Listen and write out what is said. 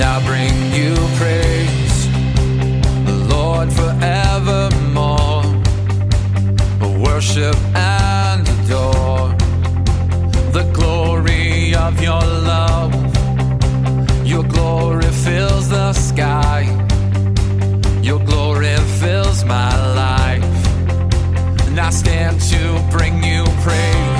and I'll bring you praise, the Lord forevermore. Worship and adore the glory of your love. Your glory fills the sky, your glory fills my life, and I stand to bring you praise.